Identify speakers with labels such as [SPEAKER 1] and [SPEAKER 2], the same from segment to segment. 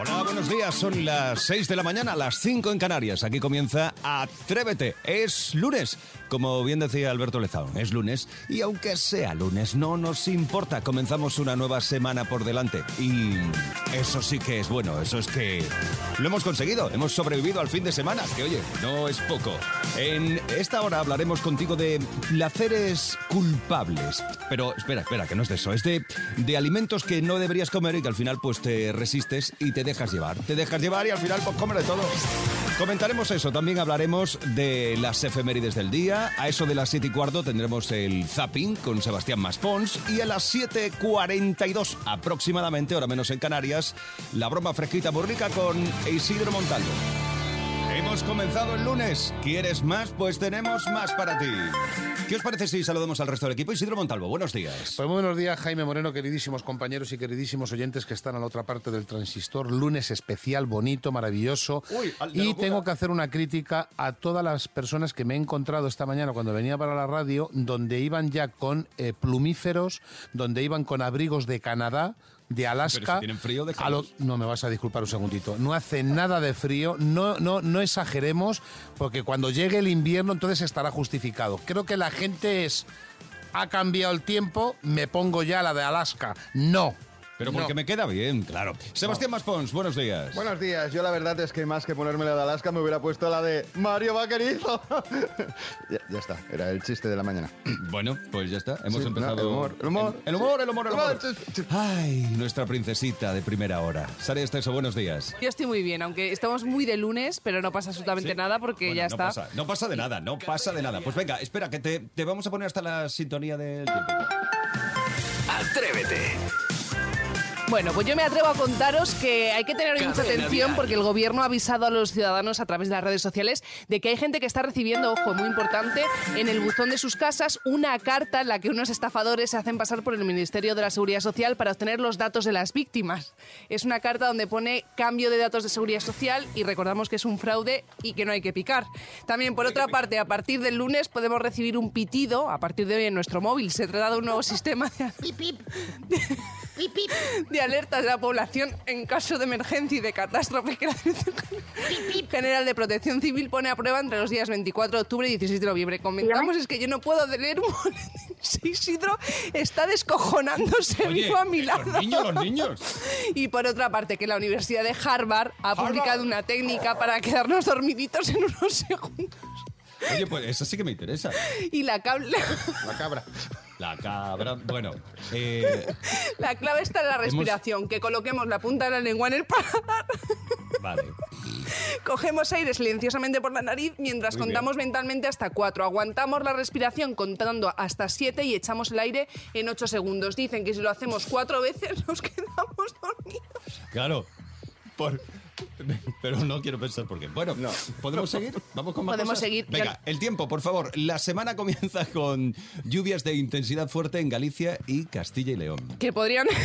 [SPEAKER 1] Hola, buenos días. Son las 6 de la mañana, las 5 en Canarias. Aquí comienza Atrévete. Es lunes. Como bien decía Alberto Lezaun, es lunes. Y aunque sea lunes, no nos importa. Comenzamos una nueva semana por delante. Y eso sí que es bueno. Eso es que lo hemos conseguido. Hemos sobrevivido al fin de semana. Que oye, no es poco. En esta hora hablaremos contigo de placeres culpables. Pero espera, espera, que no es de eso. Es de, de alimentos que no deberías comer y que al final pues te resistes y te dejas llevar. Te dejas llevar y al final pues comer de todo. Comentaremos eso, también hablaremos de las efemérides del día. A eso de las 7 y cuarto tendremos el zapping con Sebastián Maspons. Y a las 7.42 aproximadamente, hora menos en Canarias, la broma fresquita burrica con Isidro Montalvo. Hemos comenzado el lunes. ¿Quieres más? Pues tenemos más para ti. ¿Qué os parece si saludamos al resto del equipo? Isidro Montalvo, buenos días.
[SPEAKER 2] Pues muy buenos días, Jaime Moreno, queridísimos compañeros y queridísimos oyentes que están a la otra parte del transistor. Lunes especial, bonito, maravilloso.
[SPEAKER 1] Uy, al- de
[SPEAKER 2] y
[SPEAKER 1] locura.
[SPEAKER 2] tengo que hacer una crítica a todas las personas que me he encontrado esta mañana cuando venía para la radio, donde iban ya con eh, plumíferos, donde iban con abrigos de Canadá. De Alaska.
[SPEAKER 1] Si frío,
[SPEAKER 2] a no me vas a disculpar un segundito. No hace nada de frío, no, no, no exageremos, porque cuando llegue el invierno entonces estará justificado. Creo que la gente es. Ha cambiado el tiempo, me pongo ya la de Alaska. No.
[SPEAKER 1] Pero
[SPEAKER 2] No.
[SPEAKER 1] porque me queda bien, claro. Sebastián Maspons, buenos días.
[SPEAKER 3] Buenos días, yo la verdad es que más que ponerme la de Alaska me hubiera puesto la de Mario Vaquerizo. ya, ya está, era el chiste de la mañana.
[SPEAKER 1] Bueno, pues ya está. Hemos
[SPEAKER 3] Sí,
[SPEAKER 1] empezado.
[SPEAKER 3] no, el humor, el humor.
[SPEAKER 1] El, el humor, el humor, el humor. Ay, nuestra princesita de primera hora. Sara Esteso, buenos días.
[SPEAKER 4] Yo estoy muy bien, aunque estamos muy de lunes, pero no pasa absolutamente
[SPEAKER 1] Sí.
[SPEAKER 4] nada porque
[SPEAKER 1] Bueno,
[SPEAKER 4] ya
[SPEAKER 1] no
[SPEAKER 4] está.
[SPEAKER 1] Pasa, no pasa de nada, no pasa de nada. Pues venga, espera, que te, te vamos a poner hasta la sintonía del tiempo.
[SPEAKER 5] Atrévete.
[SPEAKER 4] Bueno, pues yo me atrevo a contaros que hay que tener mucha
[SPEAKER 5] Cadena
[SPEAKER 4] atención
[SPEAKER 5] Dial.
[SPEAKER 4] porque el gobierno ha avisado a los ciudadanos a través de las redes sociales de que hay gente que está recibiendo, ojo, muy importante, en el buzón de sus casas una carta en la que unos estafadores se hacen pasar por el Ministerio de la Seguridad Social para obtener los datos de las víctimas. Es una carta donde pone cambio de datos de seguridad social y recordamos que es un fraude y que no hay que picar. También, por otra parte, a partir del lunes podemos recibir un pitido a partir de hoy en nuestro móvil. Se trata de un nuevo sistema de de alertas de la población en caso de emergencia y de catástrofe que la Dirección General de Protección Civil pone a prueba entre los días 24 de octubre y 16 de noviembre. Comentamos es que yo no puedo leer un Isidro está descojonándose
[SPEAKER 1] Oye,
[SPEAKER 4] vivo a mi lado.
[SPEAKER 1] los niños, los niños.
[SPEAKER 4] Y por otra parte, que la Universidad de Harvard ha publicado una técnica para quedarnos dormiditos en unos segundos.
[SPEAKER 1] Oye, pues eso sí que me interesa.
[SPEAKER 4] Y la, cable-
[SPEAKER 3] La cabra.
[SPEAKER 1] La cabra. Bueno, eh,
[SPEAKER 4] la clave está en la respiración, que coloquemos la punta de la lengua en el paladar.
[SPEAKER 1] vale.
[SPEAKER 4] Cogemos aire silenciosamente por la nariz mientras
[SPEAKER 1] Muy
[SPEAKER 4] contamos mentalmente hasta 4. Aguantamos la respiración contando hasta 7 y echamos el aire en 8 segundos. Dicen que si lo hacemos cuatro veces nos quedamos dormidos.
[SPEAKER 1] Claro. Por... Pero no quiero pensar por qué. Bueno, ¿podemos seguir? Vamos con más
[SPEAKER 4] Podemos
[SPEAKER 1] cosas?
[SPEAKER 4] seguir.
[SPEAKER 1] Venga, el tiempo, por favor. La semana comienza con lluvias de intensidad fuerte en Galicia y Castilla y León.
[SPEAKER 4] Que podrían...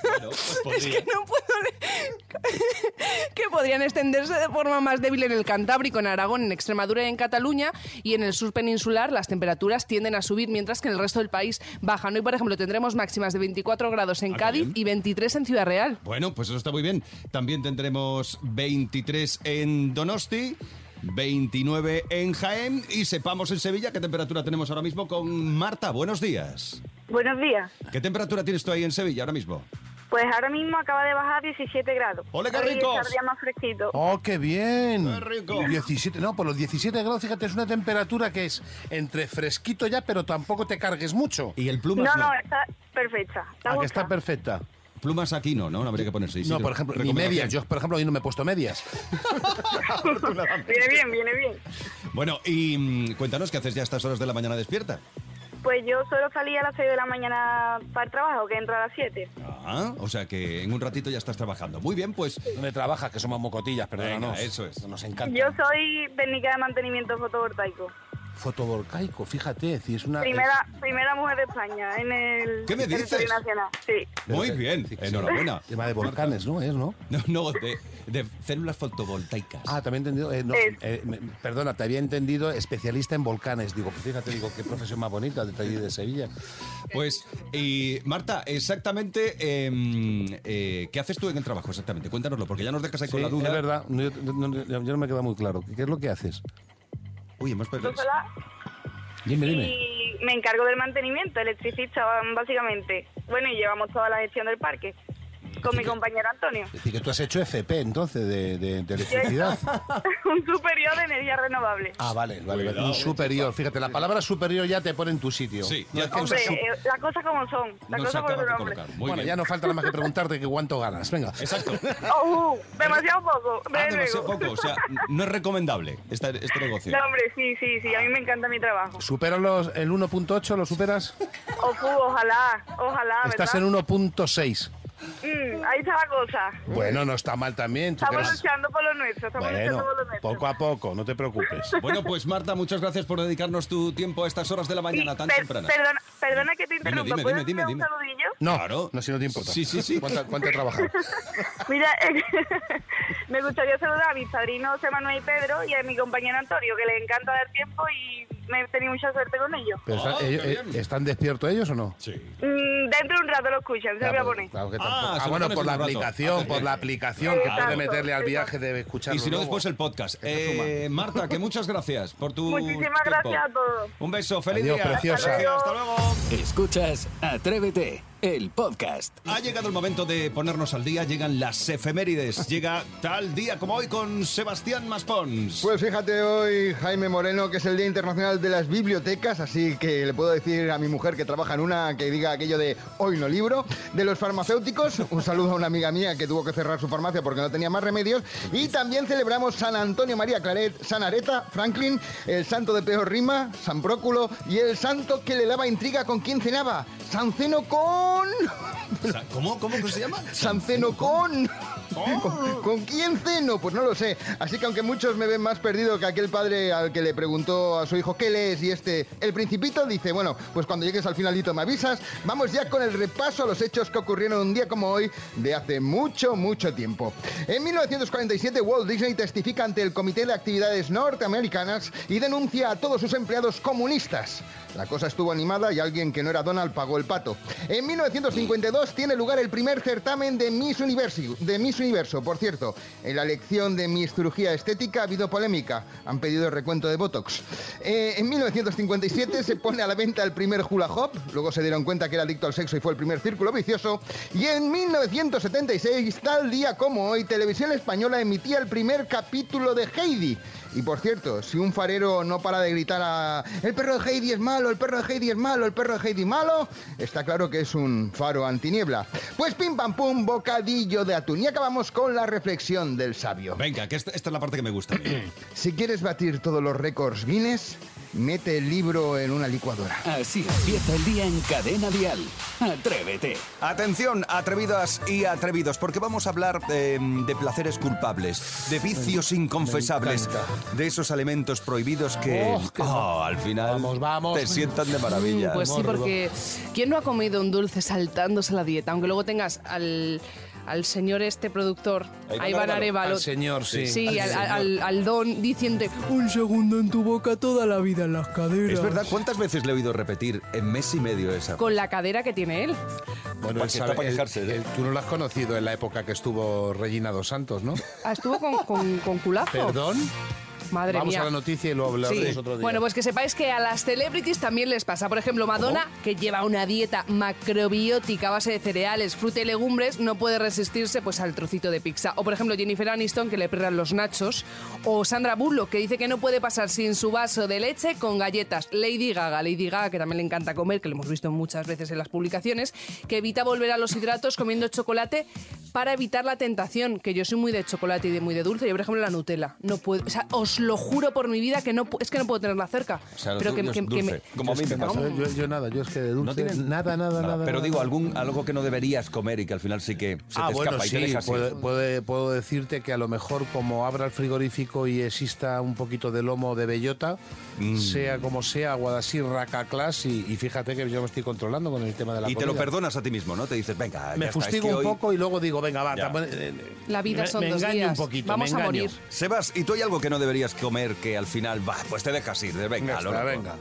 [SPEAKER 1] Bueno, pues
[SPEAKER 4] es que no puedo... que podrían extenderse de forma más débil en el Cantábrico, en Aragón, en Extremadura y en Cataluña. Y en el sur peninsular las temperaturas tienden a subir mientras que en el resto del país bajan. Hoy, por ejemplo, tendremos máximas de 24 grados en
[SPEAKER 1] Ah,
[SPEAKER 4] Cádiz
[SPEAKER 1] bien.
[SPEAKER 4] y 23 en Ciudad Real.
[SPEAKER 1] Bueno, pues eso está muy bien. También tendremos 23 en Donosti. 29 en Jaén y sepamos en Sevilla qué temperatura tenemos ahora mismo con Marta. Buenos días.
[SPEAKER 6] Buenos días.
[SPEAKER 1] ¿Qué temperatura tienes tú ahí en Sevilla ahora mismo?
[SPEAKER 6] Pues ahora mismo acaba de bajar 17 grados.
[SPEAKER 1] ¡Ole, qué
[SPEAKER 6] está día más fresquito.
[SPEAKER 2] ¡Oh, qué bien!
[SPEAKER 1] ¡Qué rico!
[SPEAKER 2] 17, no, por los 17 grados, fíjate, es una temperatura que es entre fresquito ya, pero tampoco te cargues mucho.
[SPEAKER 1] Y el plumas
[SPEAKER 6] No, no, está perfecta. ¿Te
[SPEAKER 2] Ah, que está perfecta.
[SPEAKER 1] Plumas aquí no, ¿no? No habría que ponerse.
[SPEAKER 2] No, por ejemplo, ni medias. Yo, por ejemplo, hoy no me he puesto medias.
[SPEAKER 6] viene bien, viene bien.
[SPEAKER 1] Bueno, y mm, cuéntanos qué haces ya a estas horas de la mañana despierta.
[SPEAKER 6] Pues yo solo salí a las 6 de la mañana para el trabajo, que entro a las 7.
[SPEAKER 1] Ah, o sea que en un ratito ya estás trabajando. Muy bien, pues
[SPEAKER 2] Me trabajas, que somos mocotillas, perdónanos.
[SPEAKER 1] Venga, eso es.
[SPEAKER 2] Nos encanta.
[SPEAKER 6] Yo soy técnica de mantenimiento fotovoltaico.
[SPEAKER 2] Fotovoltaico, fíjate, si es una...
[SPEAKER 6] Primera, primera mujer de España en el
[SPEAKER 1] ¿Qué me dices?
[SPEAKER 6] nacional. Sí.
[SPEAKER 1] Muy bien, enhorabuena.
[SPEAKER 2] Tema de volcanes, ¿no? Es, ¿no?
[SPEAKER 1] No, no, de, de células fotovoltaicas.
[SPEAKER 2] Ah, también he entendido. eh, no, eh, me- perdona, te había entendido especialista en volcanes. Digo, pues fíjate, digo, qué profesión más bonita de allí de Sevilla.
[SPEAKER 1] Pues, y Marta, exactamente, eh, eh, ¿qué haces tú en el trabajo exactamente? Cuéntanoslo, porque ya nos dejas ahí con la duda.
[SPEAKER 2] es verdad, no, yo, yo no me queda muy claro. ¿Qué es lo que haces?
[SPEAKER 1] Uy, hemos perdido.
[SPEAKER 6] Yo sola
[SPEAKER 2] Dime, dime.
[SPEAKER 6] y me encargo del mantenimiento, electricista básicamente. Bueno, y llevamos toda la gestión del parque con mi compañero Antonio.
[SPEAKER 2] Es decir, que tú has hecho FP entonces de, de- de electricidad.
[SPEAKER 6] Un superior de energía renovable.
[SPEAKER 2] Ah, vale, vale, vale.
[SPEAKER 1] Cuidado.
[SPEAKER 2] Un superior. Fíjate, la palabra superior ya te pone en tu sitio.
[SPEAKER 1] Sí,
[SPEAKER 2] No
[SPEAKER 1] ya
[SPEAKER 2] es que
[SPEAKER 6] Hombre,
[SPEAKER 2] su-
[SPEAKER 6] eh, las cosas como son. Las cosas nombre.
[SPEAKER 1] colocar. Muy
[SPEAKER 2] bueno,
[SPEAKER 1] bien.
[SPEAKER 2] ya no falta nada más que preguntarte que cuánto ganas. Venga.
[SPEAKER 1] Exacto.
[SPEAKER 6] Oh, uh, demasiado poco.
[SPEAKER 1] Ah,
[SPEAKER 6] de
[SPEAKER 1] demasiado poco. O sea, no es recomendable este, este negocio.
[SPEAKER 6] No, hombre, sí, sí, sí. A mí me encanta mi trabajo.
[SPEAKER 2] ¿Superas los, el 1.8? ¿Lo superas?
[SPEAKER 6] O fu, ojalá, ojalá,
[SPEAKER 2] Estás
[SPEAKER 6] ¿verdad?
[SPEAKER 2] en 1.6.
[SPEAKER 6] Mm, ahí está la cosa.
[SPEAKER 2] Bueno, no está mal también. tú
[SPEAKER 6] Estamos luchando por lo nuestro. Estamos
[SPEAKER 2] Bueno,
[SPEAKER 6] luchando por lo nuestro.
[SPEAKER 2] poco a poco, no te preocupes.
[SPEAKER 1] Bueno, pues Marta, muchas gracias por dedicarnos tu tiempo a estas horas de la mañana tan
[SPEAKER 6] Per-
[SPEAKER 1] tempranas.
[SPEAKER 6] Perdona, perdona que te interrumpa.
[SPEAKER 1] dime,
[SPEAKER 6] ¿Puedes
[SPEAKER 1] dime,
[SPEAKER 6] hacer
[SPEAKER 1] dime,
[SPEAKER 6] un saludillo?
[SPEAKER 2] No,
[SPEAKER 1] Claro.
[SPEAKER 2] no, si no te importa.
[SPEAKER 1] Sí, sí, sí.
[SPEAKER 2] ¿Cuánto, cuánto he trabajado?
[SPEAKER 6] Mira, me gustaría saludar a mis padrinos José Manuel y Pedro y a mi compañero Antonio, que le encanta dar tiempo y me he tenido mucha suerte con ellos.
[SPEAKER 2] Pero están,
[SPEAKER 1] Oh, qué
[SPEAKER 2] ellos- eh,
[SPEAKER 1] bien.
[SPEAKER 2] ¿Están despiertos ellos o no?
[SPEAKER 1] Sí.
[SPEAKER 6] Mm, dentro de un rato lo escuchan, se lo voy a poner.
[SPEAKER 2] claro que
[SPEAKER 1] Ah,
[SPEAKER 2] tampoco.
[SPEAKER 1] se
[SPEAKER 2] Ah,
[SPEAKER 1] lo
[SPEAKER 2] bueno,
[SPEAKER 1] pones
[SPEAKER 2] por
[SPEAKER 1] en
[SPEAKER 2] la
[SPEAKER 1] un rato.
[SPEAKER 2] aplicación,
[SPEAKER 1] Haces
[SPEAKER 2] por la aplicación que puede meterle al viaje de escucharlo
[SPEAKER 1] Y si no,
[SPEAKER 2] luego.
[SPEAKER 1] después el podcast. Eh, Marta, que muchas gracias por tu
[SPEAKER 6] Muchísimas
[SPEAKER 1] tiempo.
[SPEAKER 6] gracias a todos.
[SPEAKER 1] Un beso, feliz
[SPEAKER 2] Adiós,
[SPEAKER 1] día.
[SPEAKER 2] preciosa.
[SPEAKER 1] Hasta luego.
[SPEAKER 5] Escuchas Atrévete, el podcast.
[SPEAKER 1] Ha llegado el momento de ponernos al día. Llegan las efemérides. Llega tal día como hoy con Sebastián Maspons.
[SPEAKER 3] Pues fíjate hoy, Jaime Moreno, que es el Día Internacional de las Bibliotecas, así que le puedo decir a mi mujer que trabaja en una que diga aquello de hoy no libro. De los farmacéuticos, un saludo a una amiga mía que tuvo que cerrar su farmacia porque no tenía más remedios. Y también celebramos San Antonio María Claret, San Areta, Franklin, el santo de peor rima, San Próculo y el santo que le daba intriga con quién cenaba, San Ceno con...
[SPEAKER 1] Sa- ¿Cómo? ¿Cómo que se llama?
[SPEAKER 3] San Ceno con... ¿Con, quién ceno? Pues no lo sé. Así que aunque muchos me ven más perdido que aquel padre al que le preguntó a su hijo qué lees y este, el principito, dice, bueno, pues cuando llegues al finalito me avisas, vamos ya con el repaso a los hechos que ocurrieron un día como hoy de hace mucho, mucho tiempo. En 1947 Walt Disney testifica ante el Comité de Actividades Norteamericanas y denuncia a todos sus empleados comunistas. La cosa estuvo animada y alguien que no era Donald pagó el pato. En 1952 tiene lugar el primer certamen de Miss, Universi- de Universo. Por cierto, en la elección de Miss Cirugía Estética ha habido polémica. Han pedido recuento de Botox. Eh, en 1957 se pone a la venta el primer hula hop. Luego se dieron cuenta que era adicto al sexo y fue el primer círculo vicioso. Y en 1976, tal día como hoy, Televisión Española emitía el primer capítulo de Heidi. Y por cierto, si un farero no para de gritar a el perro de Heidi es malo, el perro de Heidi es malo, el perro de Heidi malo, está claro que es un faro antiniebla. Pues pim pam pum, bocadillo de atún. Y acabamos con la reflexión del sabio.
[SPEAKER 1] Venga, que esta, esta es la parte que me gusta. a mí.
[SPEAKER 3] Si quieres batir todos los récords Guinness, mete el libro en una licuadora.
[SPEAKER 5] Así empieza el día en Cadena Dial. Atrévete.
[SPEAKER 1] Atención, atrevidas y atrevidos, porque vamos a hablar eh, de placeres culpables, de vicios inconfesables, de esos alimentos prohibidos que
[SPEAKER 2] Oh,
[SPEAKER 1] oh, al final
[SPEAKER 2] Vamos, vamos.
[SPEAKER 1] te sientan de maravilla.
[SPEAKER 4] Pues sí, porque ¿quién no ha comido un dulce saltándose la dieta? Aunque luego tengas al, al señor este productor,
[SPEAKER 1] Ahí va
[SPEAKER 4] a Iván
[SPEAKER 1] Arevalo.
[SPEAKER 2] Al señor, sí.
[SPEAKER 4] Sí,
[SPEAKER 2] Al
[SPEAKER 4] al,
[SPEAKER 2] señor.
[SPEAKER 4] al- al don diciendo un segundo en tu boca toda la vida en las caderas.
[SPEAKER 1] Es verdad, ¿cuántas veces le he oído repetir en mes y medio esa?
[SPEAKER 4] Con la cadera que tiene él.
[SPEAKER 2] Bueno,
[SPEAKER 1] Para
[SPEAKER 2] él sabe-
[SPEAKER 1] está para quejarse, ¿eh?
[SPEAKER 2] él- tú no lo has conocido en la época que estuvo Regina dos Santos, ¿no?
[SPEAKER 4] Ah, Estuvo con, con, con culazo.
[SPEAKER 2] ¿Perdón?
[SPEAKER 4] Madre
[SPEAKER 2] Vamos
[SPEAKER 4] mía.
[SPEAKER 2] a la noticia y lo hablaremos
[SPEAKER 4] Sí.
[SPEAKER 2] otro día.
[SPEAKER 4] Bueno, pues que sepáis que a las celebrities también les pasa. Por ejemplo, Madonna, que lleva una dieta macrobiótica a base de cereales, fruta y legumbres, no puede resistirse pues al trocito de pizza. O por ejemplo, Jennifer Aniston, que le perran los nachos. O Sandra Bullock, que dice que no puede pasar sin su vaso de leche con galletas. Lady Gaga, Lady Gaga, que también le encanta comer, que lo hemos visto muchas veces en las publicaciones, que evita volver a los hidratos comiendo chocolate para evitar la tentación, que yo soy muy de chocolate y de muy de dulce. Yo, por ejemplo, la Nutella. No puedo, o sea, os os lo juro por mi vida que no es que no puedo tenerla cerca.
[SPEAKER 1] O sea, lo
[SPEAKER 4] pero que, me-
[SPEAKER 1] dulce, como a mí me
[SPEAKER 2] No,
[SPEAKER 1] pasa.
[SPEAKER 2] yo, yo nada, yo es que de dulce,
[SPEAKER 1] ¿No tienes?
[SPEAKER 2] nada, nada,
[SPEAKER 1] Nada,
[SPEAKER 2] nada.
[SPEAKER 1] Pero
[SPEAKER 2] nada.
[SPEAKER 1] digo, algún, algo que no deberías comer y que al final sí que se
[SPEAKER 2] ah,
[SPEAKER 1] te
[SPEAKER 2] bueno,
[SPEAKER 1] escapa y te
[SPEAKER 2] puede- puede- puedo decirte que a lo mejor como abra el frigorífico y exista un poquito de lomo de bellota,
[SPEAKER 1] Mm.
[SPEAKER 2] sea como sea, Guadasir, Raca Class, y, y fíjate que yo me estoy controlando con el tema de la
[SPEAKER 1] Y te lo perdonas a ti mismo, ¿no? Te dices, venga,
[SPEAKER 2] Me
[SPEAKER 1] ya está, es
[SPEAKER 2] fustigo
[SPEAKER 1] que
[SPEAKER 2] un
[SPEAKER 1] hoy-
[SPEAKER 2] poco y luego digo, venga, va, eh,
[SPEAKER 4] La vida
[SPEAKER 2] me,
[SPEAKER 4] son
[SPEAKER 2] me
[SPEAKER 4] dos días.
[SPEAKER 2] un poquito,
[SPEAKER 4] Vamos
[SPEAKER 2] me
[SPEAKER 4] a morir.
[SPEAKER 1] Sebas, ¿y tú hay algo que no deberías comer que al final, va, pues te dejas ir? de Venga, lo
[SPEAKER 2] venga.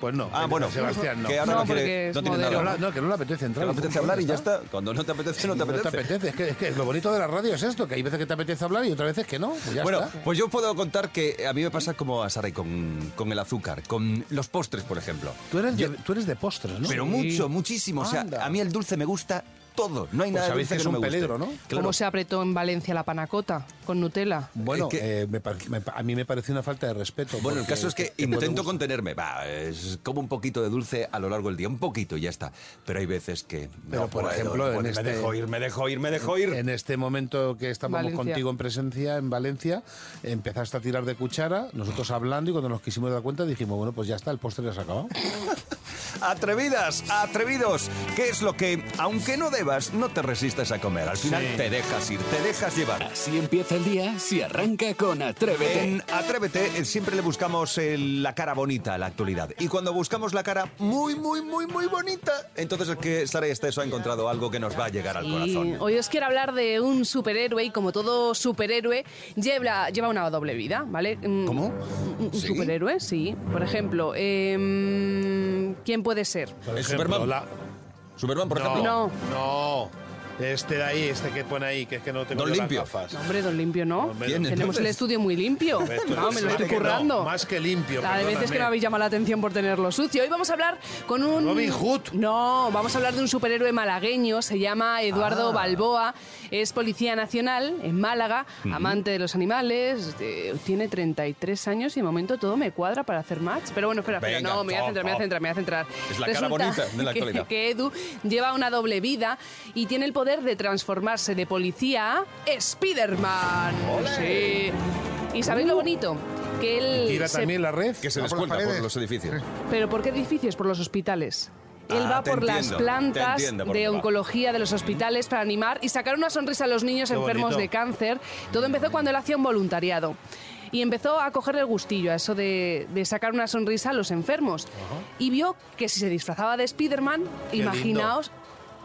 [SPEAKER 2] Pues no,
[SPEAKER 1] Ah, bueno,
[SPEAKER 2] Sebastián, no.
[SPEAKER 1] que ahora
[SPEAKER 4] No,
[SPEAKER 1] no, quiere- no tiene
[SPEAKER 2] Que
[SPEAKER 4] modelo.
[SPEAKER 2] no,
[SPEAKER 1] nada.
[SPEAKER 2] no, que no le apetece
[SPEAKER 1] Que
[SPEAKER 2] entrar.
[SPEAKER 1] no apetece hablar y ya está. Cuando no te apetece, no te
[SPEAKER 2] No te
[SPEAKER 1] apetece.
[SPEAKER 2] apetece. Es que, es que lo bonito de la radio es esto, que hay veces que te apetece hablar y otras veces que no. Pues ya
[SPEAKER 1] Bueno,
[SPEAKER 2] está.
[SPEAKER 1] pues yo puedo contar que a mí me pasa como a Saray con, con el azúcar, con los postres, por ejemplo.
[SPEAKER 2] Tú eres, de, tú eres de postres, ¿no?
[SPEAKER 1] Pero mucho, muchísimo. O sea, a mí el dulce me gusta todo. No hay
[SPEAKER 2] Pues
[SPEAKER 1] nada
[SPEAKER 2] sabéis
[SPEAKER 1] dulce
[SPEAKER 2] que
[SPEAKER 1] que
[SPEAKER 2] es
[SPEAKER 1] no me
[SPEAKER 2] un
[SPEAKER 1] guste.
[SPEAKER 2] peligro, ¿no?
[SPEAKER 1] Claro.
[SPEAKER 4] ¿Cómo se apretó en Valencia la panacota con Nutella?
[SPEAKER 2] Bueno,
[SPEAKER 1] Es que-
[SPEAKER 2] eh, me me a mí me parece una falta de respeto.
[SPEAKER 1] Bueno, el caso es que
[SPEAKER 2] puede
[SPEAKER 1] intento contenerme. Va, es como un poquito de dulce a lo largo del día, un poquito y ya está. Pero hay veces que.
[SPEAKER 2] Pero,
[SPEAKER 1] no
[SPEAKER 2] por
[SPEAKER 1] puedo,
[SPEAKER 2] ejemplo, en
[SPEAKER 1] puedo,
[SPEAKER 2] este-
[SPEAKER 1] Me dejo ir, me dejo ir, me dejo ir.
[SPEAKER 2] En este momento que estamos
[SPEAKER 4] Valencia.
[SPEAKER 2] contigo en presencia en Valencia, empezaste a tirar de cuchara, nosotros hablando y cuando nos quisimos dar cuenta dijimos, bueno, pues ya está, el postre ya se ha acabado.
[SPEAKER 1] Atrevidas, atrevidos. ¿Qué es lo que, aunque no debas, no te resistes a comer? Al final
[SPEAKER 2] Sí.
[SPEAKER 1] te dejas ir, te dejas llevar.
[SPEAKER 5] Así empieza el día si arranca con Atrévete.
[SPEAKER 1] En Atrévete eh, siempre le buscamos el- la cara bonita a la actualidad. Y cuando buscamos la cara muy, muy, muy, muy bonita, entonces es que Sara Esteso ha encontrado algo que nos va a llegar al corazón.
[SPEAKER 4] hoy os quiero hablar de un superhéroe y como todo superhéroe lleva, lleva una doble vida, ¿vale? Mm,
[SPEAKER 1] ¿Cómo?
[SPEAKER 4] Un,
[SPEAKER 1] ¿Sí?
[SPEAKER 4] superhéroe, sí. Por ejemplo, em, ¿quién puede ser?
[SPEAKER 2] Por
[SPEAKER 1] ¿Es
[SPEAKER 2] ejemplo,
[SPEAKER 1] Superman?
[SPEAKER 2] la-
[SPEAKER 1] Superman, por
[SPEAKER 2] no,
[SPEAKER 1] ejemplo.
[SPEAKER 4] No.
[SPEAKER 2] no. Este de ahí, este que pone ahí, que es que no tengo
[SPEAKER 1] Don
[SPEAKER 2] yo las
[SPEAKER 1] Limpio.
[SPEAKER 2] gafas.
[SPEAKER 4] No, Hombre, don Limpio, ¿no?
[SPEAKER 2] Hombre,
[SPEAKER 1] ¿Quién,
[SPEAKER 4] Tenemos
[SPEAKER 1] entonces?
[SPEAKER 4] el estudio muy limpio. No, me lo
[SPEAKER 2] es-
[SPEAKER 4] estoy
[SPEAKER 2] que no,
[SPEAKER 4] currando.
[SPEAKER 2] más que limpio,
[SPEAKER 4] La de veces que no habéis llamado la atención por tenerlo sucio. Hoy vamos a hablar con un...
[SPEAKER 2] Robin Hood.
[SPEAKER 4] No, vamos a hablar de un superhéroe malagueño. Se llama Eduardo
[SPEAKER 1] Ah.
[SPEAKER 4] Balboa. Es policía nacional en Málaga, amante de los animales. eh, tiene 33 años y de momento todo me cuadra para hacer match. Pero bueno, espera, espera. No, me voy a centrar, me voy a centrar, me voy a centrar.
[SPEAKER 1] Es la cara bonita de la
[SPEAKER 4] que-
[SPEAKER 1] actualidad.
[SPEAKER 4] que Edu lleva una doble vida y tiene el poder de transformarse de policía a Spiderman. Sí. ¿Y sabéis lo bonito? Que él
[SPEAKER 2] Tira
[SPEAKER 4] se-
[SPEAKER 2] también la red.
[SPEAKER 1] Que se
[SPEAKER 3] Va por las
[SPEAKER 1] por
[SPEAKER 3] paredes.
[SPEAKER 1] los edificios.
[SPEAKER 4] ¿Pero por qué edificios? Por los hospitales. Él
[SPEAKER 1] Ah,
[SPEAKER 4] va
[SPEAKER 1] te
[SPEAKER 4] por las
[SPEAKER 1] entiendo, te
[SPEAKER 4] plantas
[SPEAKER 1] entiendo por
[SPEAKER 4] de
[SPEAKER 1] dónde va.
[SPEAKER 4] oncología de los hospitales para animar y sacar una sonrisa a los niños
[SPEAKER 2] Qué
[SPEAKER 4] enfermos
[SPEAKER 2] bonito.
[SPEAKER 4] de cáncer. Todo empezó cuando él hacía un voluntariado. Y empezó a cogerle el gustillo a eso de, de sacar una sonrisa a los enfermos. Y vio que si se disfrazaba de Spiderman, imaginaos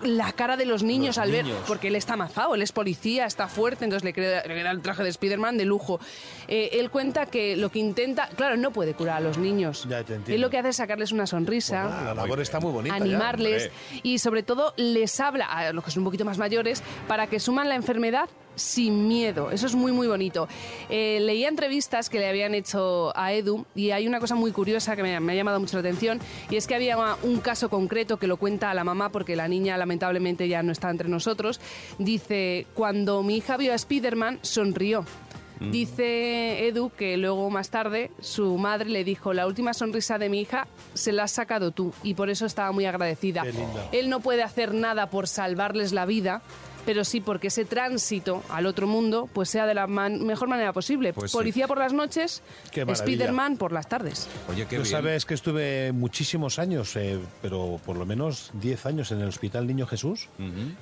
[SPEAKER 4] la cara de los niños
[SPEAKER 2] Los
[SPEAKER 4] al ver, porque él está amazado, él es policía, está fuerte, entonces le crea, el traje de Spiderman de lujo. Eh, él cuenta que lo que intenta, claro, no puede curar a los niños.
[SPEAKER 2] Ya te entiendo.
[SPEAKER 4] Él lo que hace es sacarles una sonrisa
[SPEAKER 2] La labor está muy bonita.
[SPEAKER 4] animarles y sobre todo les habla a los que son un poquito más mayores para que suman la enfermedad sin miedo. Eso es muy muy bonito. Eh, leía entrevistas que le habían hecho a Edu y hay una cosa muy curiosa que me, me ha llamado mucho la atención y es que había un caso concreto que lo cuenta a la mamá porque la niña lamentablemente ya no está entre nosotros. Dice, cuando mi hija vio a Spiderman sonrió. Dice Edu que luego más tarde su madre le dijo, la última sonrisa de mi hija se la has sacado tú y por eso estaba muy agradecida. Él no puede hacer nada por salvarles la vida, pero sí porque ese tránsito al otro mundo pues sea de la man- mejor manera posible.
[SPEAKER 1] Pues sí.
[SPEAKER 4] Policía por las noches. Spiderman por las tardes.
[SPEAKER 1] Oye, qué
[SPEAKER 2] Tú
[SPEAKER 1] bien.
[SPEAKER 2] sabes que estuve muchísimos años, eh, pero por lo menos 10 años en el Hospital Niño Jesús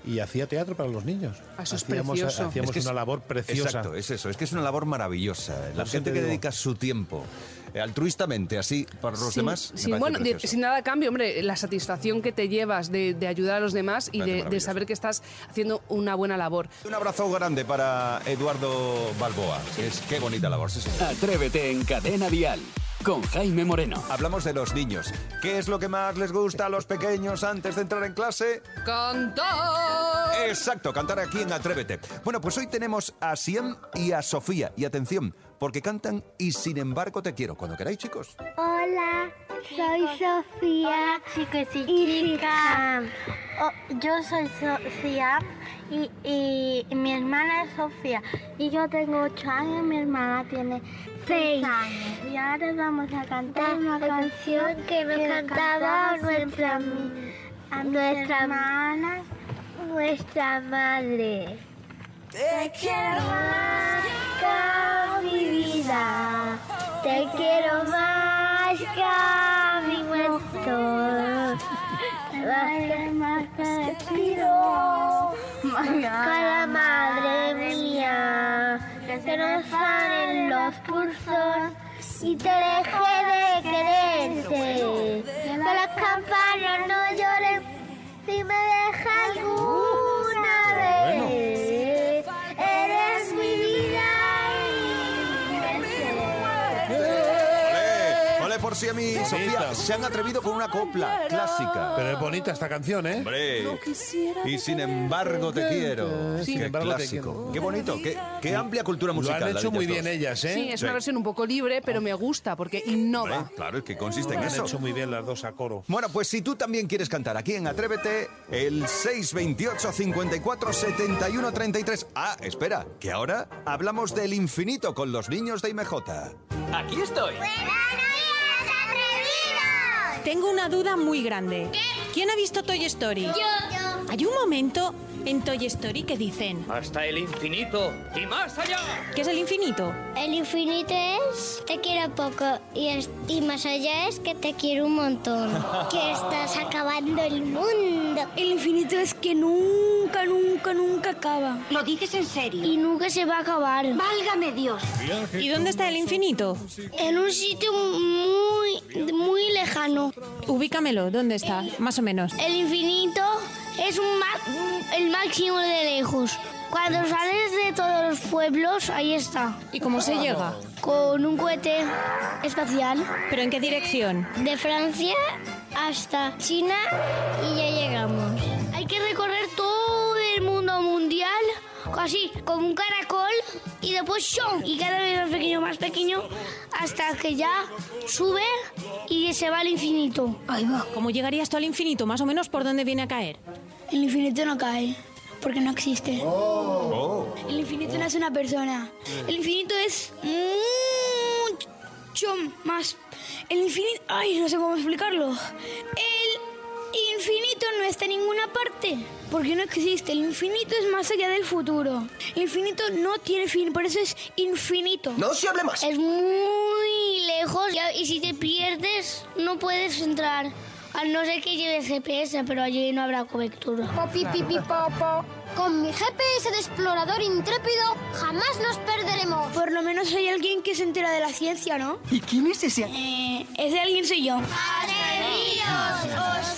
[SPEAKER 2] y hacía teatro para los niños.
[SPEAKER 4] Ah, eso es
[SPEAKER 2] hacíamos
[SPEAKER 4] precioso.
[SPEAKER 2] hacíamos
[SPEAKER 1] Es que es-
[SPEAKER 2] una labor preciosa.
[SPEAKER 1] Exacto, es eso. Es que es una labor maravillosa. La
[SPEAKER 2] Yo
[SPEAKER 1] gente que dedica su tiempo eh, altruistamente, así, para los
[SPEAKER 4] Sin-
[SPEAKER 1] demás,
[SPEAKER 4] sin, bueno, de- sin nada a cambio, hombre, la satisfacción que te llevas de, de ayudar a los demás y de, saber que estás haciendo una buena labor.
[SPEAKER 1] Un abrazo grande para Eduardo Balboa. Es, qué bonita labor, sí.
[SPEAKER 5] Atrévete en Cadena Dial con Jaime Moreno.
[SPEAKER 1] Hablamos de los niños. ¿Qué es lo que más les gusta a los pequeños antes de entrar en clase?
[SPEAKER 4] ¡Cantar!
[SPEAKER 1] Exacto, cantar aquí en Atrévete. Bueno, pues hoy tenemos a Siem y a Sofía. Y atención, porque cantan y sin embargo te quiero. Cuando queráis, chicos.
[SPEAKER 7] Hola, soy Sofía
[SPEAKER 8] Chicos y
[SPEAKER 7] y
[SPEAKER 8] chicas,
[SPEAKER 7] Chica.
[SPEAKER 8] Oh, yo soy Sofía y, y- y mi hermana es Sofía. Y yo tengo 8 años, mi hermana tiene 6
[SPEAKER 7] Seis.
[SPEAKER 8] años. Y ahora vamos a cantar una
[SPEAKER 7] La
[SPEAKER 8] canción
[SPEAKER 7] que nos cantaba nuestra,
[SPEAKER 8] a
[SPEAKER 7] nuestra-
[SPEAKER 8] hermanas.
[SPEAKER 7] nuestra madre. Te quiero más Te quiero más que a mi muerto. Más que más que. Cada madre mía. Que nos salen los pulsos. Y te dejé de quererte. Que las campanas no lloren si me dejas
[SPEAKER 1] por si a mí, Sofía! Se han atrevido con una copla clásica.
[SPEAKER 2] Pero es bonita esta canción, ¿eh?
[SPEAKER 1] Hombre, y sin embargo te quiero.
[SPEAKER 2] Sin
[SPEAKER 1] Qué
[SPEAKER 2] embargo te
[SPEAKER 1] clásico.
[SPEAKER 2] quiero.
[SPEAKER 1] Qué bonito, qué, qué amplia cultura
[SPEAKER 2] Lo
[SPEAKER 1] musical.
[SPEAKER 2] han
[SPEAKER 1] la
[SPEAKER 2] hecho muy bien
[SPEAKER 1] dos.
[SPEAKER 2] ellas, ¿eh?
[SPEAKER 4] Sí, es una versión un poco libre, pero me gusta porque innova.
[SPEAKER 1] Hombre, claro, es que consiste en
[SPEAKER 2] Lo han
[SPEAKER 1] eso.
[SPEAKER 2] hecho muy bien las dos a coro.
[SPEAKER 1] Bueno, pues si tú también quieres cantar aquí en Atrévete, el 628 54 71 33. Ah, espera, que ahora hablamos del infinito con los niños de IMJ.
[SPEAKER 5] Aquí estoy.
[SPEAKER 9] Tengo una duda muy grande. ¿Quién ha visto Toy Story?
[SPEAKER 7] Yo.
[SPEAKER 9] Hay un momento en Toy Story que dicen,
[SPEAKER 5] Hasta el infinito y más allá.
[SPEAKER 9] ¿qué es el infinito?
[SPEAKER 7] El infinito es te quiero poco y, es- y más allá es que te quiero un montón. que estás acabando el mundo. El infinito es que nunca, nunca, nunca acaba.
[SPEAKER 8] ¿Lo dices en serio?
[SPEAKER 7] Y nunca se va a acabar.
[SPEAKER 8] Válgame Dios.
[SPEAKER 9] ¿Y dónde está el infinito?
[SPEAKER 7] En un sitio muy, muy lejano.
[SPEAKER 9] Ubícamelo, ¿dónde está? Más o menos.
[SPEAKER 7] El infinito es un el máximo de lejos. Cuando sales de todos los pueblos, ahí está.
[SPEAKER 9] ¿Y cómo se llega?
[SPEAKER 7] Con un cohete espacial.
[SPEAKER 9] ¿Pero en qué dirección?
[SPEAKER 7] De Francia hasta China y ya llegamos. Hay que recorrer todo el mundo mundial, así como un caracol, y después ¡shum! y cada vez más pequeño, más pequeño, hasta que ya sube y se va al infinito. Ahí va.
[SPEAKER 9] ¿Cómo llegarías tú al infinito? Más o menos por dónde viene a caer.
[SPEAKER 7] El infinito no cae, porque no existe. El infinito no es una persona. El infinito es mucho más. El infinito... Ay, no sé cómo explicarlo. Infinito no está en ninguna parte, porque no existe. El infinito es más allá del futuro. El infinito no tiene fin, por eso es infinito.
[SPEAKER 10] No se hable más.
[SPEAKER 7] Es muy lejos y- si te pierdes no puedes entrar. A no ser que lleves GPS, pero allí no habrá cobertura.
[SPEAKER 8] Popi, pipi, popo. Con mi GPS de explorador intrépido jamás nos perderemos.
[SPEAKER 7] Por lo menos hay alguien que se entera de la ciencia, ¿no?
[SPEAKER 10] ¿Y quién es ese?
[SPEAKER 7] Eh, ese alguien soy yo.
[SPEAKER 8] ¡Atrevidos! ¡Os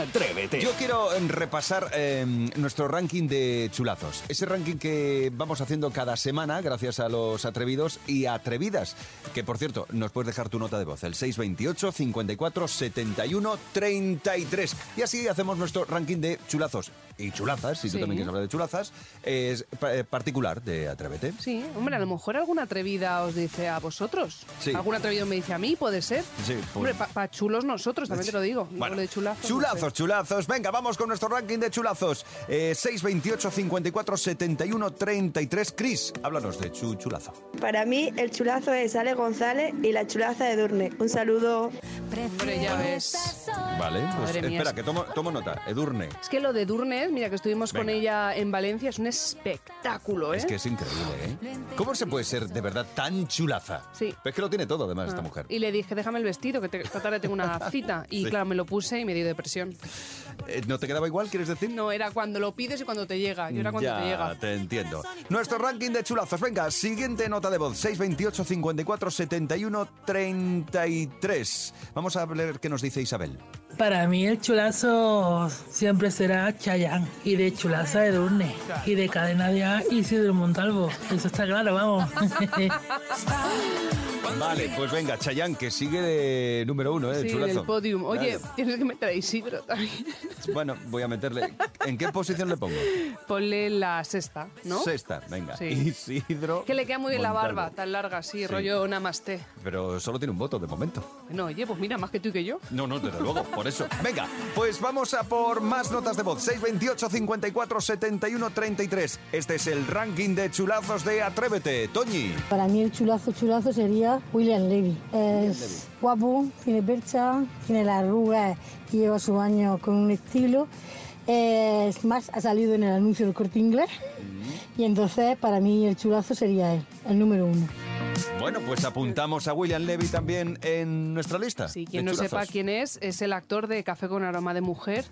[SPEAKER 5] Atrévete.
[SPEAKER 1] Yo quiero eh, repasar eh, nuestro ranking de chulazos. Ese ranking que vamos haciendo cada semana gracias a los atrevidos y atrevidas. Que por cierto, nos puedes dejar tu nota de voz, el 628 54 71 33. Y así hacemos nuestro ranking de chulazos y chulazas, si tú también quieres hablar de chulazas, es pa- eh, particular de Atrévete.
[SPEAKER 4] Sí, hombre, a lo mejor alguna atrevida os dice a vosotros.
[SPEAKER 1] Sí.
[SPEAKER 4] Algún atrevido me dice a mí, puede ser.
[SPEAKER 1] Sí, pues-
[SPEAKER 4] Hombre, para chulos nosotros, también te lo digo. Lo de chulazos. no
[SPEAKER 1] chulazos,
[SPEAKER 4] sé.
[SPEAKER 1] Chulazos. Venga, vamos con nuestro ranking de chulazos. Eh, 628 54 71 33. Cris, háblanos de tu chulazo.
[SPEAKER 11] Para mí, el chulazo es Ale González y la chulaza de Durne. Un saludo.
[SPEAKER 4] Hombre, ya ves.
[SPEAKER 1] Vale, pues
[SPEAKER 4] Madre mía,
[SPEAKER 1] espera,
[SPEAKER 4] es-
[SPEAKER 1] que tomo, tomo nota. Edurne.
[SPEAKER 4] Es que lo de Durnes, mira que estuvimos con
[SPEAKER 1] Venga.
[SPEAKER 4] ella en Valencia, es un espectáculo, ¿eh?
[SPEAKER 1] Es que es increíble, ¿eh? ¿Cómo se puede ser de verdad tan chulaza?
[SPEAKER 4] Sí.
[SPEAKER 1] Pero es que lo tiene todo, además, esta
[SPEAKER 4] Ah,
[SPEAKER 1] mujer.
[SPEAKER 4] Y le dije, déjame el vestido, que te- esta tarde tengo una cita. Y
[SPEAKER 1] Sí.
[SPEAKER 4] claro, me lo puse y me dio depresión.
[SPEAKER 1] Eh, ¿No te quedaba igual, quieres decir?
[SPEAKER 4] No, era cuando lo pides y cuando te llega. Yo era cuando
[SPEAKER 1] ya,
[SPEAKER 4] te llega.
[SPEAKER 1] te entiendo. Nuestro ranking de chulazos. Venga, siguiente nota de voz. 628 54 71 33. Vamos a ver qué nos dice Isabel.
[SPEAKER 12] Para mí el chulazo siempre será Chayán y de chulaza de Durne y de cadena de A Isidro Montalvo. Eso está claro, vamos.
[SPEAKER 1] Vale, pues venga, Chayán, que sigue de número uno, ¿eh? el
[SPEAKER 4] Sí,
[SPEAKER 1] chulazo.
[SPEAKER 4] del podium. Oye,
[SPEAKER 1] Claro.
[SPEAKER 4] tienes que meter a Isidro también.
[SPEAKER 1] Bueno, voy a meterle. ¿En qué posición le pongo?
[SPEAKER 4] Ponle la sexta, ¿no?
[SPEAKER 1] Sexta, venga.
[SPEAKER 4] Sí.
[SPEAKER 1] Isidro.
[SPEAKER 4] Que le queda muy bien la barba, tan larga, así,
[SPEAKER 1] Sí.
[SPEAKER 4] rollo namaste.
[SPEAKER 1] Pero solo tiene un voto de momento.
[SPEAKER 4] Bueno, oye, pues mira, más que tú y que yo.
[SPEAKER 1] No, no, desde luego, por eso. Venga, pues vamos a por más notas de voz. 628 54 71 33. Este es el ranking de chulazos de Atrévete. Toñi.
[SPEAKER 13] Para mí el chulazo chulazo sería William Levy. Es guapo, tiene percha, tiene las arrugas y lleva su años con un estilo es más, ha salido en el anuncio del corte inglés. Y entonces, para mí, el chulazo sería él, el número uno.
[SPEAKER 1] Bueno, pues apuntamos a William Levy también en nuestra lista.
[SPEAKER 4] Sí, quien no sepa quién es, es el actor de Café con aroma de mujer.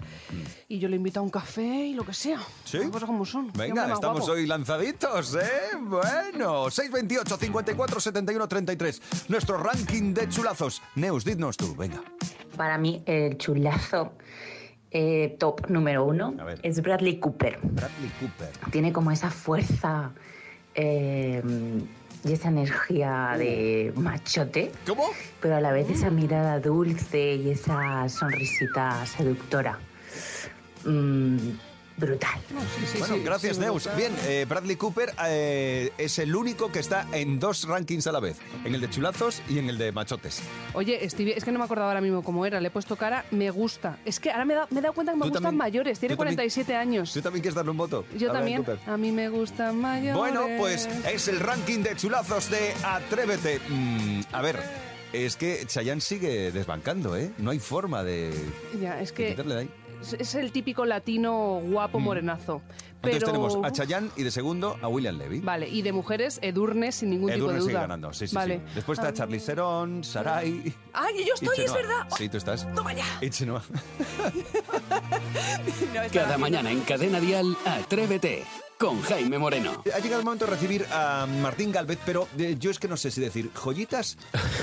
[SPEAKER 4] Y yo le invito a un café y lo que sea.
[SPEAKER 1] ¿Sí?
[SPEAKER 4] Las cosas como son.
[SPEAKER 1] Venga, estamos
[SPEAKER 4] guapo.
[SPEAKER 1] hoy lanzaditos, ¿eh? Bueno, 628 54 71 33. Nuestro ranking de chulazos. Neus, dinos tú, venga.
[SPEAKER 10] Para mí, el chulazo eh, top número uno es Bradley Cooper.
[SPEAKER 1] Bradley Cooper.
[SPEAKER 10] Tiene como esa fuerza eh, y esa energía de machote.
[SPEAKER 1] ¿Cómo?
[SPEAKER 10] Pero a la vez esa mirada dulce y esa sonrisita seductora. Mm, brutal.
[SPEAKER 1] bueno, gracias, Neus. Bien, eh, Bradley Cooper eh, es el único que está en dos rankings a la vez: en el de chulazos y en el de machotes.
[SPEAKER 4] Oye, Stevie, es que no me acordaba ahora mismo cómo era. Le he puesto cara, me gusta. Es que ahora me, da- me he dado cuenta que me
[SPEAKER 1] Tú
[SPEAKER 4] gustan
[SPEAKER 1] también-
[SPEAKER 4] mayores. Tiene
[SPEAKER 1] tú también-
[SPEAKER 4] 47 años.
[SPEAKER 1] ¿Tú también quieres darle un voto?
[SPEAKER 4] Yo
[SPEAKER 1] a
[SPEAKER 4] también.
[SPEAKER 1] Cooper?
[SPEAKER 4] A mí me gustan mayores.
[SPEAKER 1] Bueno, pues es el ranking de chulazos de Atrévete. Mm, a ver, es que Chayanne sigue desbancando, ¿eh? No hay forma de,
[SPEAKER 4] Ya, es
[SPEAKER 1] de
[SPEAKER 4] que
[SPEAKER 1] quitarle de ahí.
[SPEAKER 4] Es- el típico latino guapo morenazo. Pero...
[SPEAKER 1] Mm. Entonces tenemos a Chayanne y de segundo a William Levy.
[SPEAKER 4] Vale, y de mujeres, Edurne sin ningún tipo
[SPEAKER 1] Edurne
[SPEAKER 4] de
[SPEAKER 1] sigue
[SPEAKER 4] duda.
[SPEAKER 1] ganando, sí, sí,
[SPEAKER 4] vale.
[SPEAKER 1] sí. Después está
[SPEAKER 4] Ah.
[SPEAKER 1] Charlie Serón, Sarai...
[SPEAKER 4] ¡Ay, yo estoy, es
[SPEAKER 1] Chenoa.
[SPEAKER 4] verdad!
[SPEAKER 1] Sí, tú estás.
[SPEAKER 4] ¡Toma ya!
[SPEAKER 1] Y Chenoa.
[SPEAKER 5] Cada mañana en Cadena Dial, Atrévete con Jaime Moreno.
[SPEAKER 1] Ha llegado el momento de recibir a Martín Galvez, pero eh, yo es que no sé si decir joyitas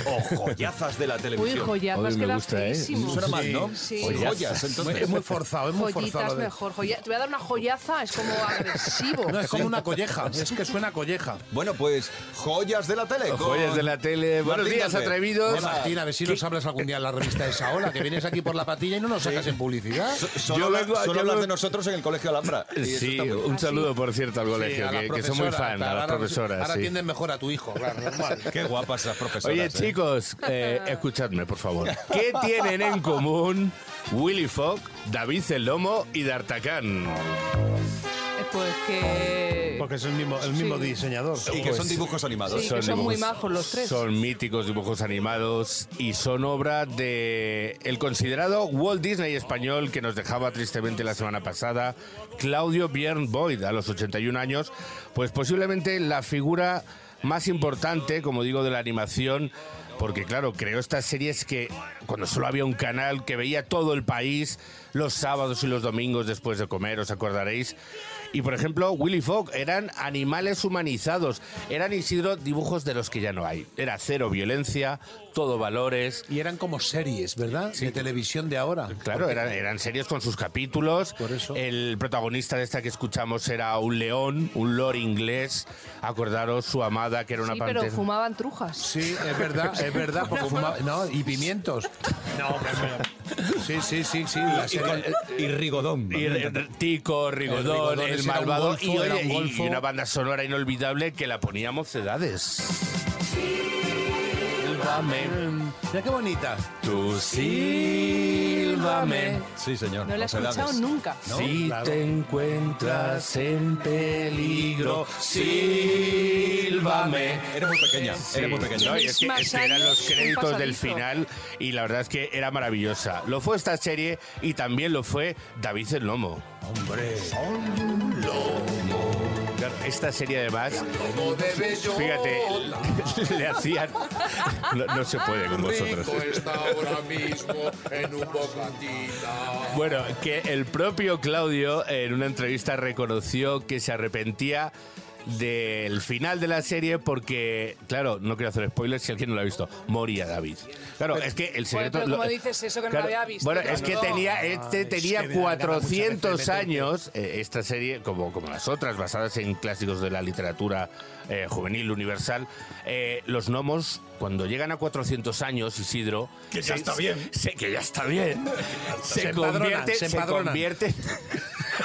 [SPEAKER 1] o joyazas de la
[SPEAKER 4] Uy,
[SPEAKER 1] televisión.
[SPEAKER 4] joyazas
[SPEAKER 2] me
[SPEAKER 4] queda
[SPEAKER 2] gusta, ¿eh?
[SPEAKER 1] Suena mal, ¿no?
[SPEAKER 4] Sí.
[SPEAKER 1] Joyas, entonces.
[SPEAKER 2] Es muy forzado, es muy
[SPEAKER 4] Joyitas
[SPEAKER 2] forzado. lo de-
[SPEAKER 4] mejor. joya- Te voy a dar una joyaza, es como agresivo.
[SPEAKER 2] No, es como una colleja, es que suena colleja.
[SPEAKER 1] Bueno, pues joyas de la tele. con
[SPEAKER 14] Joyas de la tele. Buenos
[SPEAKER 1] Martín
[SPEAKER 14] días,
[SPEAKER 1] Galvez.
[SPEAKER 14] atrevidos.
[SPEAKER 2] Martín, a ver si nos hablas algún día en la revista de esa ola, que vienes aquí por la patilla y no nos sacas en publicidad.
[SPEAKER 1] So- Solo,
[SPEAKER 14] Yo vengo a-
[SPEAKER 1] solo
[SPEAKER 14] yo
[SPEAKER 1] hablas
[SPEAKER 14] vengo-
[SPEAKER 1] de nosotros en el Colegio Alhambra.
[SPEAKER 14] Sí, un saludo, por cierto, al colegio,
[SPEAKER 2] Sí,
[SPEAKER 14] que, que soy muy fan,
[SPEAKER 2] claro,
[SPEAKER 14] a las profesoras.
[SPEAKER 2] Ahora
[SPEAKER 14] sí.
[SPEAKER 2] atienden mejor a tu hijo, claro, normal.
[SPEAKER 1] Qué guapas las profesoras.
[SPEAKER 14] Oye,
[SPEAKER 1] ¿eh?
[SPEAKER 14] chicos, eh, escuchadme, por favor. ¿Qué tienen en común Willy Fogg, David el Lomo y D'Artagnan?
[SPEAKER 4] Eh, Pues que...
[SPEAKER 2] Porque es el mismo, el mismo
[SPEAKER 4] Sí.
[SPEAKER 2] diseñador.
[SPEAKER 1] Y que son dibujos animados.
[SPEAKER 4] Sí, que son muy majos los tres.
[SPEAKER 14] Son míticos dibujos animados y son obra de el considerado Walt Disney español que nos dejaba tristemente la semana pasada, Claudio Björn Boyd, a los 81 años, pues posiblemente la figura más importante, como digo, de la animación. Porque claro, creó estas series que cuando solo había un canal que veía todo el país los sábados y los domingos después de comer, os acordaréis. Y por ejemplo, Willy Fogg eran animales humanizados. Eran Isidro dibujos de los que ya no hay. Era cero violencia, todo valores.
[SPEAKER 2] Y eran como series, ¿verdad? De televisión de ahora.
[SPEAKER 14] Claro,
[SPEAKER 2] Porque-
[SPEAKER 14] eran, eran series con sus capítulos.
[SPEAKER 2] Por eso.
[SPEAKER 14] El protagonista de esta que escuchamos era un león, un lord inglés. Acordaros su amada, que era una
[SPEAKER 4] Sí,
[SPEAKER 14] pantera.
[SPEAKER 4] pero fumaban trujas.
[SPEAKER 2] Sí, es verdad, es verdad, porque fumaba- no, y pimientos. No, Sí, sí, sí, sí. La serie-
[SPEAKER 1] Y Rigodón.
[SPEAKER 14] Y Tico, Rigodón,
[SPEAKER 2] El Rigodón,
[SPEAKER 14] el,
[SPEAKER 2] era un
[SPEAKER 14] malvado
[SPEAKER 2] golfo,
[SPEAKER 14] y, oye,
[SPEAKER 2] era un
[SPEAKER 14] y-
[SPEAKER 2] golfo.
[SPEAKER 14] y una banda sonora inolvidable que la poníamos edades. Sílvame,
[SPEAKER 2] Mira qué bonita.
[SPEAKER 14] tú sílvame.
[SPEAKER 1] Sí, señor.
[SPEAKER 4] No la he
[SPEAKER 1] Mocedades.
[SPEAKER 4] escuchado nunca.
[SPEAKER 14] Si
[SPEAKER 2] Claro.
[SPEAKER 14] te encuentras en peligro, sílvame.
[SPEAKER 1] Eres muy pequeña.
[SPEAKER 14] Sí.
[SPEAKER 1] Eres muy pequeña.
[SPEAKER 14] No, y es que, es que eran los
[SPEAKER 4] Un
[SPEAKER 14] créditos del
[SPEAKER 4] pasadizo.
[SPEAKER 14] final y la verdad es que era maravillosa. Lo fue esta serie y también lo fue David el Lomo.
[SPEAKER 2] Hombre.
[SPEAKER 14] Claro, Esta serie además, fíjate, le hacían... No, no se puede con vosotros. Bueno, que el propio Claudio en una entrevista reconoció que se arrepentía del final de la serie porque, claro, no quiero hacer spoilers si alguien no lo ha visto, moría David. Claro, es que el secreto...
[SPEAKER 4] pero
[SPEAKER 14] lo-
[SPEAKER 4] ¿cómo dices eso que no lo había visto?
[SPEAKER 14] Bueno, es que
[SPEAKER 4] no.
[SPEAKER 14] tenía, este
[SPEAKER 2] es
[SPEAKER 14] tenía
[SPEAKER 2] que me dan ganas muchas
[SPEAKER 14] 400
[SPEAKER 2] veces de meterte.
[SPEAKER 14] años, eh, esta serie, como, como las otras, basadas en clásicos de la literatura eh, juvenil universal, eh, los gnomos, cuando llegan a 400 años, Isidro...
[SPEAKER 1] Que ya está bien.
[SPEAKER 14] se- que ya está bien. se,
[SPEAKER 2] Se empadronan,
[SPEAKER 14] convierte,
[SPEAKER 2] se
[SPEAKER 14] se convierte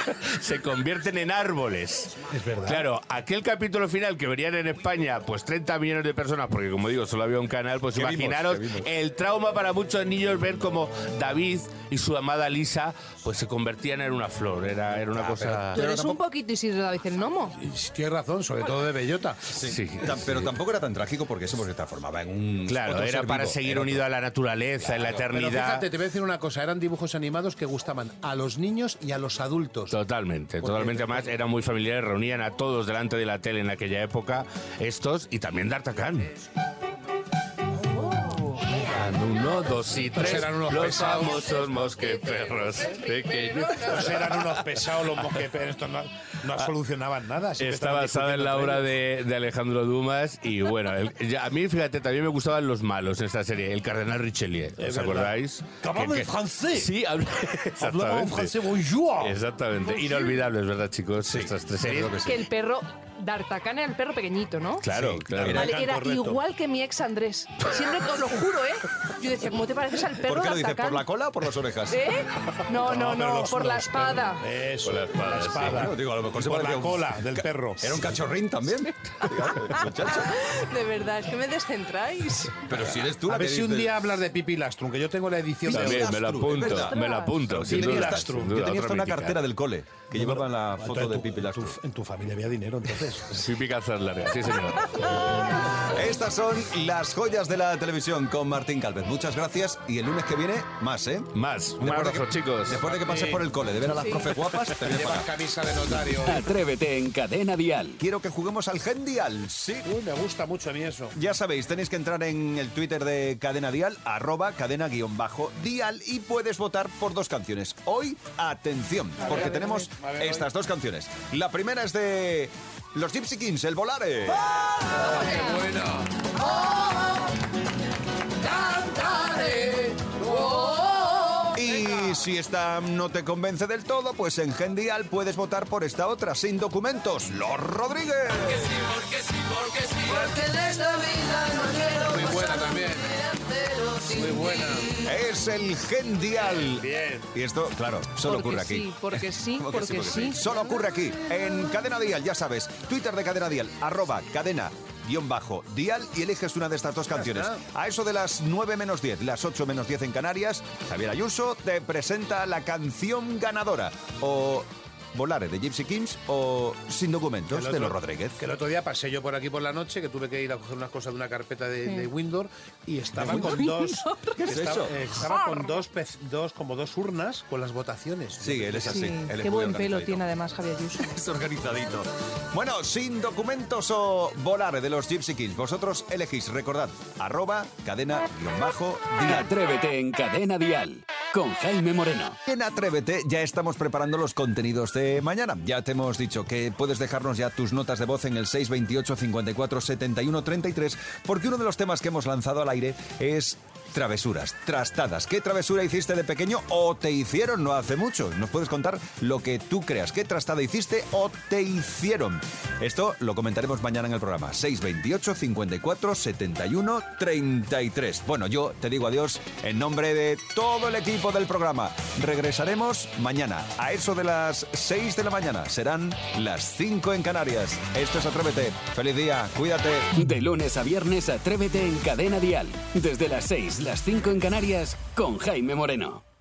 [SPEAKER 14] se convierten en árboles.
[SPEAKER 2] Es verdad.
[SPEAKER 14] Claro, aquel capítulo final que verían en España, pues 30 millones de personas, porque como digo, solo había un canal, pues imaginaros el trauma para muchos niños ver como David y su amada Lisa, pues se convertían en una flor. Era, era una cosa.
[SPEAKER 4] Tú eres un poquito Isidro David el Gnomo.
[SPEAKER 2] Tienes razón, sobre todo de bellota.
[SPEAKER 1] Sí. Tam- Pero tampoco era tan trágico porque eso pues, se transformaba en un.
[SPEAKER 14] Claro, era
[SPEAKER 1] ser
[SPEAKER 14] para
[SPEAKER 1] vivo,
[SPEAKER 14] seguir
[SPEAKER 1] era otro.
[SPEAKER 14] unido a la naturaleza, en la
[SPEAKER 2] Pero
[SPEAKER 14] eternidad.
[SPEAKER 2] fíjate, te voy a decir una cosa, eran dibujos animados que gustaban a los niños y a los adultos.
[SPEAKER 14] Totalmente,
[SPEAKER 2] Porque-
[SPEAKER 14] totalmente más. Eran muy familiares, reunían a todos delante de la tele en aquella época, estos y también D'Artagnan. Eran uno, dos y
[SPEAKER 2] Pues
[SPEAKER 14] tres.
[SPEAKER 2] eran unos
[SPEAKER 14] los
[SPEAKER 2] pesados.
[SPEAKER 14] famosos mosqueperros pequeños.
[SPEAKER 2] Pues eran unos pesados los mosqueteros, estos no, solucionaban nada.
[SPEAKER 14] Está basada en la obra de, de Alejandro Dumas y bueno, el- ya- a mí fíjate, también me gustaban los malos en esta serie, el cardenal Richelieu, ¿os acordáis?
[SPEAKER 2] Hablaba en francés.
[SPEAKER 14] Sí, habla-
[SPEAKER 2] Hablaba en
[SPEAKER 14] exactamente.
[SPEAKER 2] francés, bonjour.
[SPEAKER 14] Exactamente, inolvidables, ¿verdad chicos? Estas tres series.
[SPEAKER 4] Que el perro, D'Artagnan era el perro pequeñito, ¿no?
[SPEAKER 14] Claro, claro.
[SPEAKER 4] Vale, era igual que mi ex Andrés. Siempre os lo juro, ¿eh? Yo decía, ¿cómo te pareces al perro
[SPEAKER 1] ¿Por qué lo dices? ¿Por la cola o por las orejas?
[SPEAKER 4] ¿Eh? No, no,
[SPEAKER 2] pero
[SPEAKER 4] no,
[SPEAKER 2] los-
[SPEAKER 4] por la
[SPEAKER 2] los
[SPEAKER 4] espada.
[SPEAKER 2] Eso,
[SPEAKER 14] Por la espada, sí.
[SPEAKER 1] Bueno, digo, a lo mejor se
[SPEAKER 2] por
[SPEAKER 1] parecía
[SPEAKER 2] la
[SPEAKER 1] un-
[SPEAKER 2] cola del perro.
[SPEAKER 1] Era un cachorrín también. Muchacho.
[SPEAKER 4] De verdad, es que me descentráis.
[SPEAKER 1] Pero si eres tú
[SPEAKER 2] A
[SPEAKER 1] la
[SPEAKER 2] ver
[SPEAKER 1] que
[SPEAKER 2] si un
[SPEAKER 1] dices-
[SPEAKER 2] día hablas de Pipi Lastrum, que yo tengo la edición de
[SPEAKER 14] También, me
[SPEAKER 1] es
[SPEAKER 14] apunto,
[SPEAKER 1] verdad.
[SPEAKER 14] me lo apunto. sin
[SPEAKER 1] Yo tenía
[SPEAKER 14] duda,
[SPEAKER 1] hasta-
[SPEAKER 14] sin
[SPEAKER 1] yo tenía hasta
[SPEAKER 14] otra
[SPEAKER 1] una
[SPEAKER 14] mítica.
[SPEAKER 1] cartera del cole que llevaba la foto de Pipi Lastrum.
[SPEAKER 2] tu- En tu familia había dinero, entonces.
[SPEAKER 14] Pipi calzas largas, sí señor.
[SPEAKER 1] Estas son las joyas de la televisión con Martín Calvet. Muchas gracias y el lunes que viene más, ¿eh?
[SPEAKER 14] Más, un
[SPEAKER 1] Después de
[SPEAKER 14] abrazo
[SPEAKER 1] que-
[SPEAKER 14] chicos.
[SPEAKER 1] Después de que pases
[SPEAKER 2] Sí.
[SPEAKER 1] por el cole, de ver a las
[SPEAKER 4] Sí.
[SPEAKER 1] profes guapas, te vienes para acá.
[SPEAKER 2] camisa de notario.
[SPEAKER 5] Atrévete en Cadena Dial.
[SPEAKER 1] Quiero que juguemos al Gendial, sí.
[SPEAKER 2] Uy, me gusta mucho a mí eso.
[SPEAKER 1] Ya sabéis, tenéis que entrar en el Twitter de Cadena Dial, arroba cadena guion bajo dial y puedes votar por dos canciones. Hoy, atención, porque
[SPEAKER 2] ver,
[SPEAKER 1] tenemos estas dos canciones. La primera es de los Gypsy Kings, el Volare.
[SPEAKER 2] ¡Qué buena!
[SPEAKER 1] Y si esta no te convence del todo, pues en Gendial puedes votar por esta otra, sin documentos, Los Rodríguez.
[SPEAKER 2] Muy buena también. Muy buena.
[SPEAKER 1] Es el Gendial.
[SPEAKER 2] Bien.
[SPEAKER 1] Y esto, claro, solo
[SPEAKER 4] Porque
[SPEAKER 1] ocurre aquí.
[SPEAKER 4] sí, porque sí,
[SPEAKER 1] Porque
[SPEAKER 4] porque sí.
[SPEAKER 1] Solo ocurre aquí, en Cadena Dial, ya sabes. Twitter de Cadena Dial, arroba cadena guion bajo dial y eliges una de estas dos canciones. A eso de las 9 menos 10, las 8 menos 10 en Canarias, Javier Ayuso te presenta la canción ganadora. O Volare de Gypsy Kings o Sin documentos de los Rodríguez.
[SPEAKER 2] Que el otro día pasé yo por aquí por la noche, que tuve que ir a coger unas cosas de una carpeta de, de Windows y estaba con dos.
[SPEAKER 1] ¿Qué es
[SPEAKER 2] estaba,
[SPEAKER 1] eso?
[SPEAKER 2] eh, estaba con dos, pez- dos, como dos urnas con las votaciones.
[SPEAKER 1] Sí, él es así.
[SPEAKER 4] Sí,
[SPEAKER 1] él es
[SPEAKER 4] qué buen pelo tiene además Javier Ayuso.
[SPEAKER 1] Es organizadito. Bueno, sin documentos o Volare de los Gypsy Kings. Vosotros elegís, recordad, arroba cadena guion bajo dial.
[SPEAKER 5] Atrévete en Cadena Dial con Jaime Moreno.
[SPEAKER 1] En Atrévete ya estamos preparando los contenidos de mañana. Ya te hemos dicho que puedes dejarnos ya tus notas de voz en el 628 54 71 33 porque uno de los temas que hemos lanzado al aire es travesuras, trastadas. ¿Qué travesura hiciste de pequeño o te hicieron no hace mucho? Nos puedes contar lo que tú creas. ¿Qué trastada hiciste o te hicieron? Esto lo comentaremos mañana en el programa. 628 54 71 33. Bueno, yo te digo adiós en nombre de todo el equipo del programa. Regresaremos mañana a eso de las 6 de la mañana. Serán las 5 en Canarias. Esto es Atrévete. Feliz día. Cuídate.
[SPEAKER 5] De lunes a viernes, Atrévete en Cadena Dial. Desde las 6, las 5 en Canarias, con Jaime Moreno.